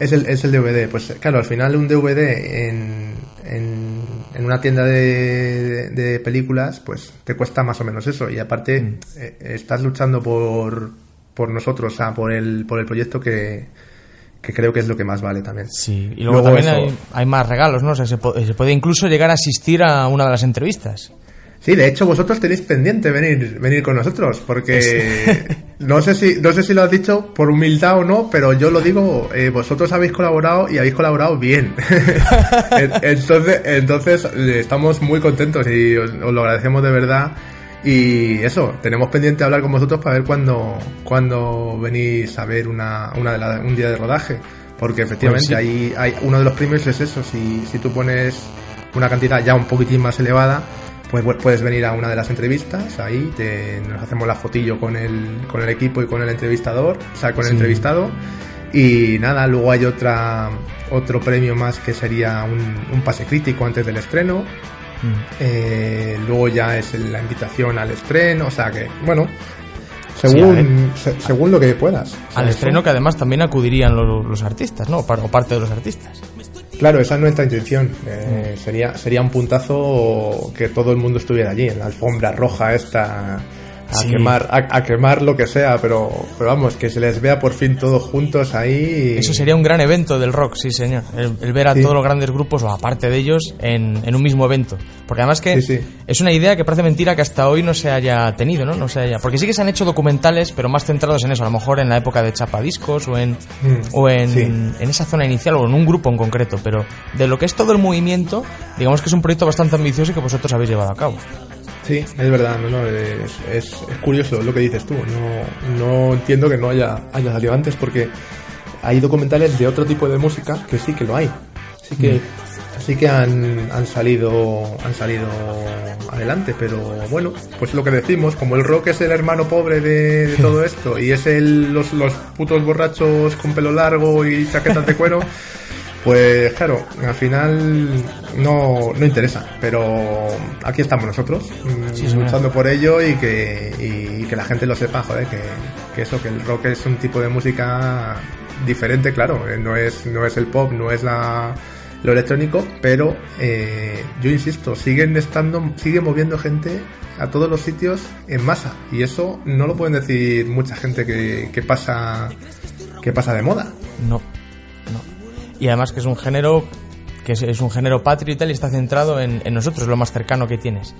es el, es el DVD. Pues claro, al final un DVD en, en, en una tienda de, de películas, pues te cuesta más o menos eso. Y aparte, Mm. eh, estás luchando por, por nosotros, o sea, por el, por el proyecto que, que creo que es lo que más vale también. Sí, y luego, Luego también eso- hay, hay más regalos, ¿no? O sea, se, po- se puede incluso llegar a asistir a una de las entrevistas. Sí, de hecho vosotros tenéis pendiente venir, venir con nosotros, porque no sé si, no sé si lo has dicho por humildad o no, pero yo lo digo, eh, vosotros habéis colaborado y habéis colaborado bien. En- entonces, entonces eh, estamos muy contentos y os, os lo agradecemos de verdad. Y eso, tenemos pendiente hablar con vosotros para ver cuándo, cuándo venís a ver una, una de la- un día de rodaje. Porque efectivamente Pues ahí hay uno de los premios es eso, si, si tú pones una cantidad ya un poquitín más elevada, pues pu- puedes venir a una de las entrevistas, ahí te, nos hacemos la fotillo con el, con el equipo y con el entrevistador, o sea, con el Sí. entrevistado. Y nada, luego hay otra otro premio más que sería un, un pase crítico antes del estreno. Eh, luego ya es la invitación al estreno, o sea que, bueno, según, se- según lo que puedas. Al estreno que además también acudirían lo- los, artistas, ¿no? O parte de los artistas. Claro, esa es nuestra intención. Eh, sería, sería un puntazo que todo el mundo estuviera allí, en la alfombra roja esta, a, Sí. quemar, a, a quemar lo que sea, pero, pero vamos, que se les vea por fin todos juntos ahí. y- Eso sería un gran evento del rock, sí, señor. El, el ver a Sí. todos los grandes grupos, o aparte de ellos, en, en un mismo evento. Porque además que Sí, es una idea que parece mentira que hasta hoy no se haya tenido, ¿no? No se haya... Porque sí que se han hecho documentales, pero más centrados en eso. A lo mejor en la época de Chapadiscos o en, o en, Mm. en esa zona inicial o en un grupo en concreto. Pero de lo que es todo el movimiento, digamos que es un proyecto bastante ambicioso y que vosotros habéis llevado a cabo. Sí, es verdad, no, no, es, es, es curioso lo que dices tú. No, no entiendo que no haya, haya salido antes porque hay documentales de otro tipo de música que sí que lo hay. Sí que, sí que han, han salido han salido adelante, pero bueno, pues lo que decimos, como el rock es el hermano pobre de, de todo esto y es el, los, los putos borrachos con pelo largo y chaquetas de cuero. Pues claro, al final no, no interesa, pero aquí estamos nosotros, mm, luchando por ello y que, y que la gente lo sepa, joder, que, que eso, que el rock es un tipo de música diferente, claro, eh, no es, no es el pop, no es la, lo electrónico, pero eh, yo insisto, siguen estando, sigue moviendo gente a todos los sitios en masa y eso no lo pueden decir mucha gente que, que pasa que pasa de moda. No. Y además que es un género que es, es un género patrio y tal y está centrado en, en nosotros, lo más cercano que tienes.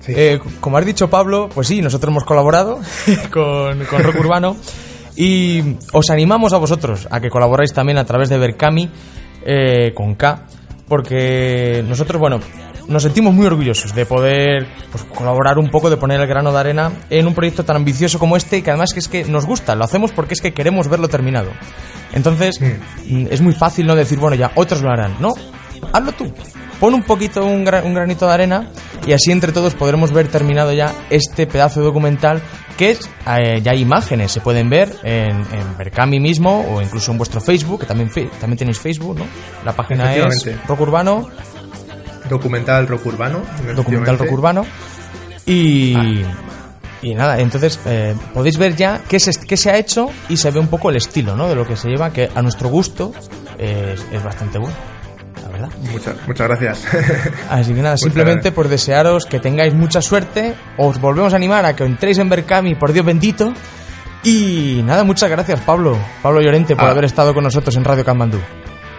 Sí. Eh, como has dicho Pablo, pues sí, nosotros hemos colaborado con, con Rock Urbano y os animamos a vosotros a que colaboráis también a través de Berkami eh, con K, porque nosotros, bueno, nos sentimos muy orgullosos de poder pues, colaborar un poco, de poner el grano de arena en un proyecto tan ambicioso como este, que además que es que nos gusta, lo hacemos porque es que queremos verlo terminado. Entonces, mm, es muy fácil no decir, bueno, ya, otros lo harán. No, hazlo tú. Pon un poquito, un, gra- un granito de arena y así entre todos podremos ver terminado ya este pedazo de documental que es, eh, ya hay imágenes, se pueden ver en, en Berkami mismo o incluso en vuestro Facebook, que también, también tenéis Facebook, ¿no? La página es. Rock Urbano, Documental rock urbano. documental rock urbano y y nada entonces eh, podéis ver ya qué se, qué se ha hecho y se ve un poco el estilo ¿no? de lo que se lleva que a nuestro gusto es, es bastante bueno la verdad Muchas, muchas gracias. así que nada Muchas simplemente gracias. por desearos que tengáis mucha suerte os volvemos a animar a que entréis en Berkami por Dios bendito y nada muchas gracias Pablo Pablo Llorente por Ah. haber estado con nosotros en Radio Camandú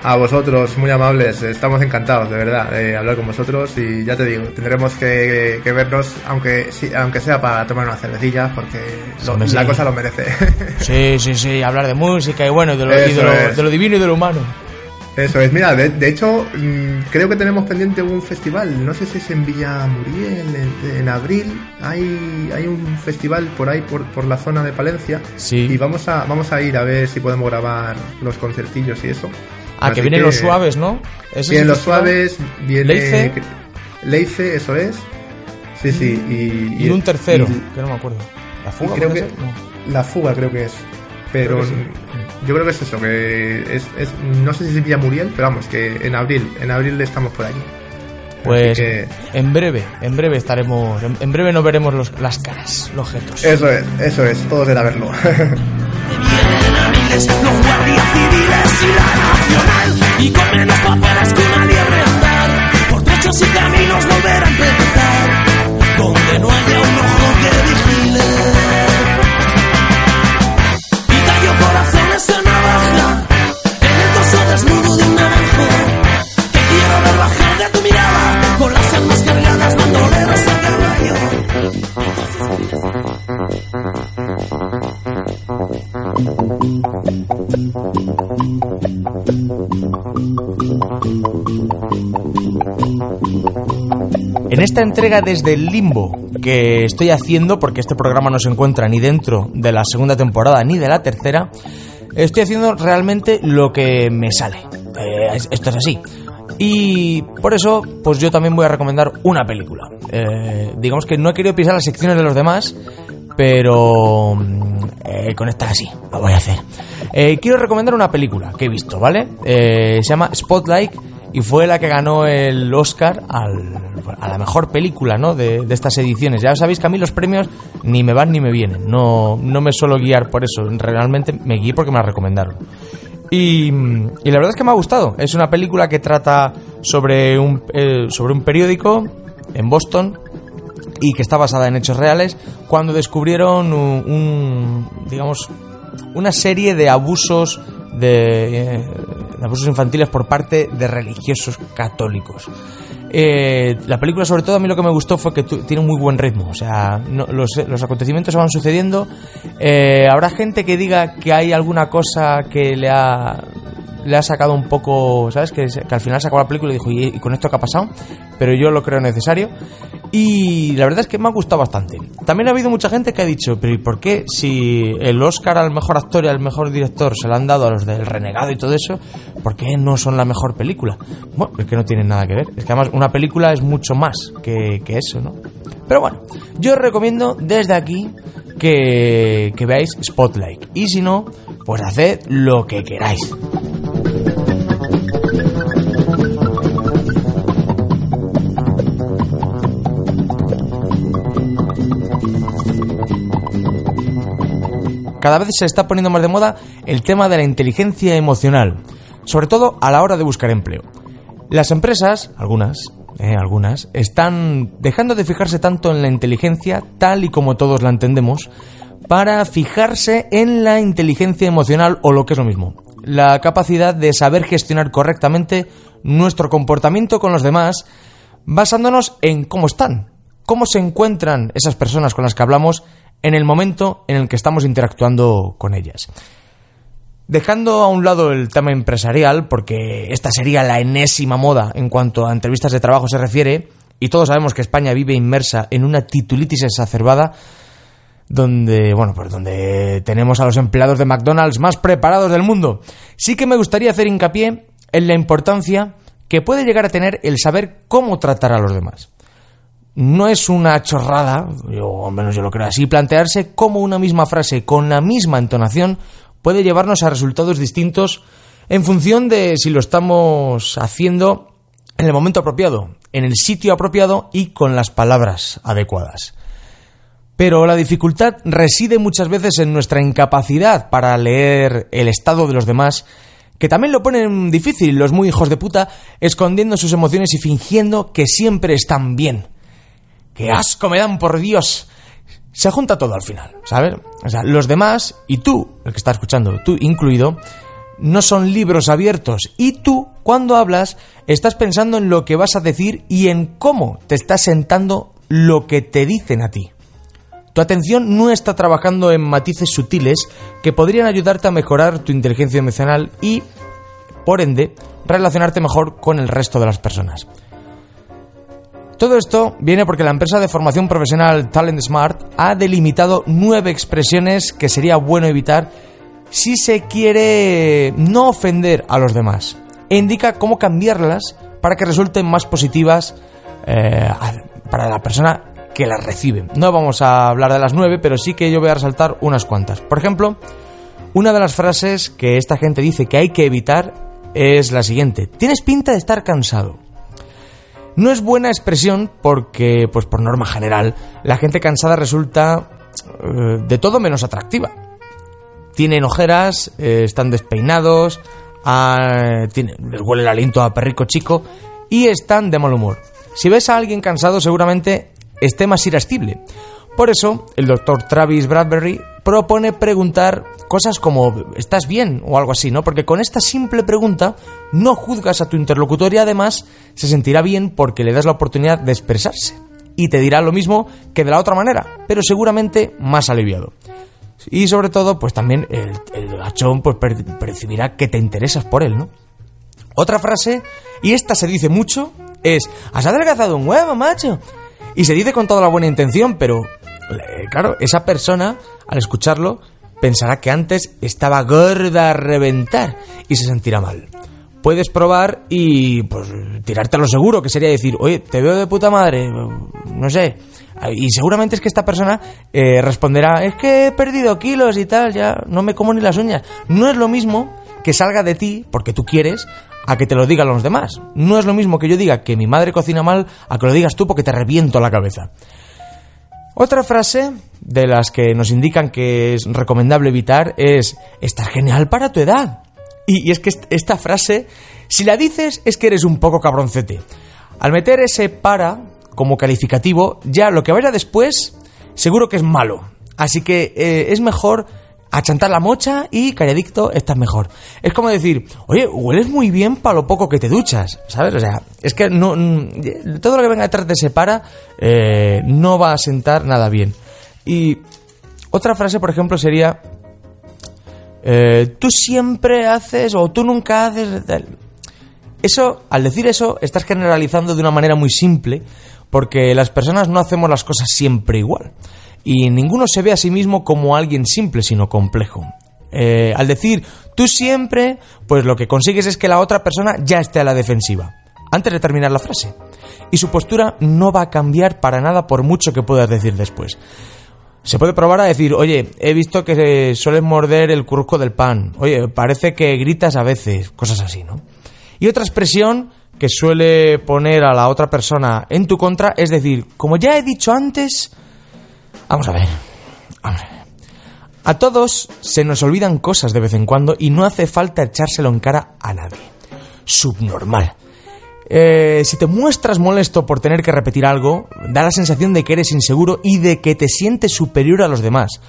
A vosotros, muy amables, estamos encantados, de verdad, de hablar con vosotros y ya te digo, tendremos que, que vernos, aunque sí, aunque sea para tomar una cervecilla, porque lo- Hombre, sí. la cosa lo merece. sí sí sí hablar de música y bueno de lo, y de lo- es. de lo divino y de lo humano Eso es, mira, de, de hecho, mm, creo que tenemos pendiente un festival, no sé si es en Villa Muriel, en, en abril, hay, hay un festival por ahí, por, por la zona de Palencia, Sí. y vamos a, vamos a ir a ver si podemos grabar los concertillos y eso. Ah, que vienen los suaves, ¿no? ¿Ese es Vienen los suaves, viene... Leice. Leice, eso es. Sí, sí, y... Y un tercero, y- que no me acuerdo. ¿La fuga? creo que? No. la fuga creo que es pero Creo que sí. yo creo que es eso que es, es- no sé si es Villa Muriel pero vamos que en abril en abril estamos por allí Pues que en breve, en breve estaremos, en, en breve nos veremos los- las caras, los objetos. eso es eso es todo será verlo Los guardias civiles y la nacional. Y con menos papeles que una liebre andar Por trechos y caminos En esta entrega desde el limbo que estoy haciendo, porque este programa no se encuentra ni dentro de la segunda temporada ni de la tercera, estoy haciendo realmente lo que me sale. Eh, es- esto es así. Y por eso, pues yo también voy a recomendar una película. Eh, digamos que no he querido pisar las secciones de los demás, pero mm, eh, con esta sí, lo voy a hacer. Quiero recomendar una película que he visto, ¿vale? Se llama Spotlight y fue la que ganó el Oscar a la mejor película, ¿no? De, estas ediciones. Ya sabéis que a mí los premios ni me van ni me vienen. No, no me suelo guiar por eso. Realmente me guié porque me la recomendaron. Y, y la verdad es que me ha gustado. Es una película que trata sobre un, eh, sobre un periódico en Boston y que está basada en hechos reales cuando descubrieron un, digamos una serie de abusos de, eh, abusos infantiles por parte de religiosos católicos. Eh, la película, sobre todo, a mí lo que me gustó fue que tiene un muy buen ritmo. O sea, no- los, los acontecimientos van sucediendo. Eh, habrá gente que diga que hay alguna cosa que le ha, le ha sacado un poco, ¿sabes? Que, al final sacó la película y dijo, ¿y, con esto qué ha pasado? Pero yo lo creo necesario. Y la verdad es que me ha gustado bastante. También ha habido mucha gente que ha dicho, pero ¿y por qué si el Oscar al mejor actor y al mejor director se lo han dado a los del Renegado y todo eso, ¿por qué no son la mejor película? Bueno, es que no tienen nada que ver. Es que además una película es mucho más que, que eso, ¿no? Pero bueno, yo os recomiendo desde aquí que, que veáis Spotlight. Y si no, pues haced lo que queráis. Cada vez se está poniendo más de moda el tema de la inteligencia emocional, sobre todo a la hora de buscar empleo. Las empresas, algunas, eh, algunas, están dejando de fijarse tanto en la inteligencia tal y como todos la entendemos, para fijarse en la inteligencia emocional o lo que es lo mismo, la capacidad de saber gestionar correctamente nuestro comportamiento con los demás, basándonos en cómo están, cómo se encuentran esas personas con las que hablamos en el momento en el que estamos interactuando con ellas. Dejando a un lado el tema empresarial, porque esta sería la enésima moda en cuanto a entrevistas de trabajo se refiere, y todos sabemos que España vive inmersa en una titulitis exacerbada, donde, bueno, pues donde tenemos a los empleados de McDonald's más preparados del mundo. Sí que me gustaría hacer hincapié en la importancia que puede llegar a tener el saber cómo tratar a los demás. No es una chorrada, yo al menos yo lo creo así, plantearse cómo una misma frase con la misma entonación puede llevarnos a resultados distintos en función de si lo estamos haciendo en el momento apropiado, en el sitio apropiado y con las palabras adecuadas. Pero la dificultad reside muchas veces en nuestra incapacidad para leer el estado de los demás, que también lo ponen difícil los muy hijos de puta, escondiendo sus emociones y fingiendo que siempre están bien. ¡Qué asco me dan, por Dios! Se junta todo al final, ¿sabes? O sea, los demás y tú, el que está escuchando, tú incluido, no son libros abiertos y tú, cuando hablas, estás pensando en lo que vas a decir y en cómo te está sentando lo que te dicen a ti. Tu atención no está trabajando en matices sutiles que podrían ayudarte a mejorar tu inteligencia emocional y, por ende, relacionarte mejor con el resto de las personas. Todo esto viene porque la empresa de formación profesional Talent Smart ha delimitado nueve expresiones que sería bueno evitar si se quiere no ofender a los demás e indica cómo cambiarlas para que resulten más positivas eh, para la persona que las recibe. No vamos a hablar de las nueve, pero sí que yo voy a resaltar unas cuantas. Por ejemplo, una de las frases que esta gente dice que hay que evitar es la siguiente. Tienes pinta de estar cansado. No es buena expresión porque, pues por norma general, la gente cansada resulta eh, de todo menos atractiva. Tienen ojeras, eh, están despeinados, ah, les huele el aliento a perrico chico y están de mal humor. Si ves a alguien cansado, seguramente esté más irascible. Por eso, el doctor Travis Bradbury propone preguntar cosas como ¿estás bien? o algo así, ¿no? Porque con esta simple pregunta no juzgas a tu interlocutor y además se sentirá bien porque le das la oportunidad de expresarse. Y te dirá lo mismo que de la otra manera, pero seguramente más aliviado. Y sobre todo, pues también el, el gachón pues, per- percibirá que te interesas por él, ¿no? Otra frase, y esta se dice mucho, es ¿Has adelgazado un huevo, macho? Y se dice con toda la buena intención, pero claro, esa persona, al escucharlo, pensará que antes estaba gorda a reventar y se sentirá mal. Puedes probar y pues tirarte a lo seguro, que sería decir, oye, te veo de puta madre, no sé. Y seguramente es que esta persona eh, responderá, es que he perdido kilos y tal, ya no me como ni las uñas. No es lo mismo que salga de ti, porque tú quieres, a que te lo digan los demás. No es lo mismo que yo diga que mi madre cocina mal a que lo digas tú porque te reviento la cabeza. Otra frase de las que nos indican que es recomendable evitar es estás genial para tu edad. Y, es que est- esta frase, si la dices, es que eres un poco cabroncete. Al meter ese para como calificativo, ya lo que vaya después, seguro que es malo. Así que eh, es mejor achantar la mocha y calladicto estás mejor. Es como decir, oye, hueles muy bien para lo poco que te duchas, ¿sabes? O sea, es que no, mm, todo lo que venga detrás de ese para eh, no va a sentar nada bien. Y otra frase, por ejemplo, sería, eh, tú siempre haces o tú nunca haces... tal". Eso, al decir eso, estás generalizando de una manera muy simple, porque las personas no hacemos las cosas siempre igual. Y ninguno se ve a sí mismo como alguien simple, sino complejo. Eh, al decir tú siempre, pues lo que consigues es que la otra persona ya esté a la defensiva, antes de terminar la frase. Y su postura no va a cambiar para nada por mucho que puedas decir después. Se puede probar a decir, oye, he visto que sueles morder el crusco del pan. Oye, parece que gritas a veces, cosas así, ¿no? Y otra expresión que suele poner a la otra persona en tu contra es decir, como ya he dicho antes, vamos a ver, vamos a ver. A todos se nos olvidan cosas de vez en cuando y no hace falta echárselo en cara a nadie. Subnormal. Eh, si te muestras molesto por tener que repetir algo, da la sensación de que eres inseguro y de que te sientes superior a los demás.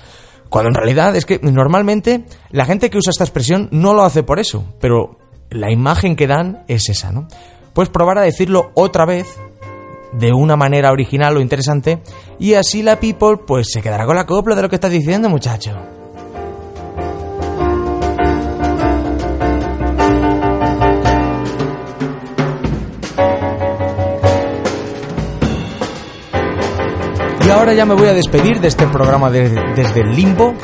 Cuando en realidad es que normalmente la gente que usa esta expresión no lo hace por eso, pero la imagen que dan es esa, ¿no? Puedes probar a decirlo otra vez de una manera original o interesante y así la people pues se quedará con la copla de lo que estás diciendo, muchacho. Y ahora ya me voy a despedir de este programa de- desde el limbo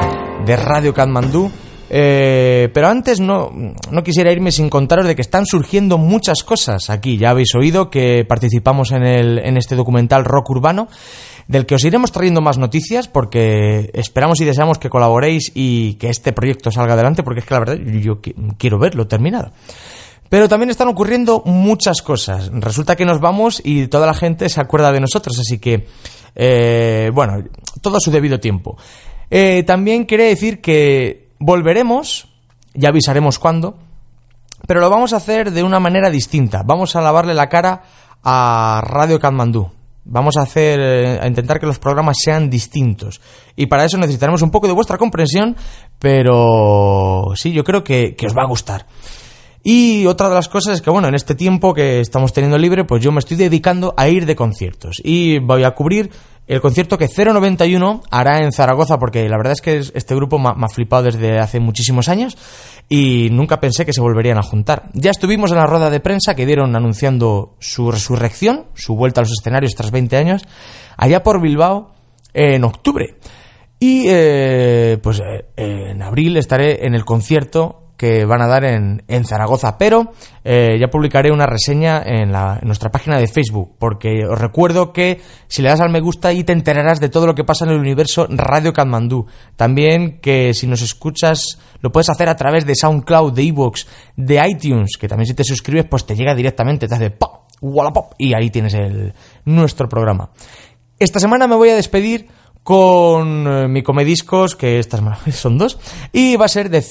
de Radio Katmandú. Eh, pero antes no, no quisiera irme sin contaros de que están surgiendo muchas cosas aquí. Ya habéis oído que participamos en, el, en este documental Rock Urbano, del que os iremos trayendo más noticias porque esperamos y deseamos que colaboréis y que este proyecto salga adelante porque es que la verdad yo qui- quiero verlo terminado. Pero también están ocurriendo muchas cosas. Resulta que nos vamos y toda la gente se acuerda de nosotros, así que, eh, bueno, todo a su debido tiempo. Eh, también quiere decir que volveremos, ya avisaremos cuándo, pero lo vamos a hacer de una manera distinta. Vamos a lavarle la cara a Radio Katmandú. Vamos a hacer, eh, a intentar que los programas sean distintos. Y para eso necesitaremos un poco de vuestra comprensión, pero sí, yo creo que, que os va a gustar. Y otra de las cosas es que, bueno, en este tiempo que estamos teniendo libre, pues yo me estoy dedicando a ir de conciertos. Y voy a cubrir el concierto que 091 hará en Zaragoza, porque la verdad es que es- este grupo me ha, me ha flipado desde hace muchísimos años y nunca pensé que se volverían a juntar. Ya estuvimos en la rueda de prensa que dieron anunciando su resurrección, su vuelta a los escenarios tras 20 años, allá por Bilbao en octubre. Y eh, pues eh, en abril estaré en el concierto que van a dar en, en Zaragoza, pero eh, ya publicaré una reseña en, la- nuestra página de Facebook, porque os recuerdo que si le das al me gusta y te enterarás de todo lo que pasa en el universo Radio Katmandú. También que si nos escuchas lo puedes hacer a través de SoundCloud, de Evox, de iTunes, que también si te suscribes pues te llega directamente, te hace pop, y ahí tienes el, nuestro programa. Esta semana me voy a despedir con eh, mi comediscos, que estas son dos, y va a ser de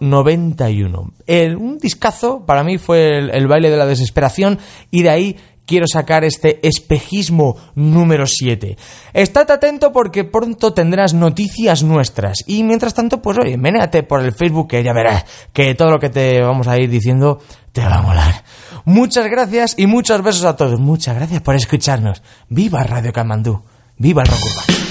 091. El, un discazo para mí fue el, baile de la desesperación y de ahí quiero sacar este espejismo número 7. Estate atento porque pronto tendrás noticias nuestras y mientras tanto pues oye, menéate por el Facebook que ya verás que todo lo que te vamos a ir diciendo te va a molar. Muchas gracias y muchos besos a todos. Muchas gracias por escucharnos. Viva Radio Camandú. Viva el rock urbano.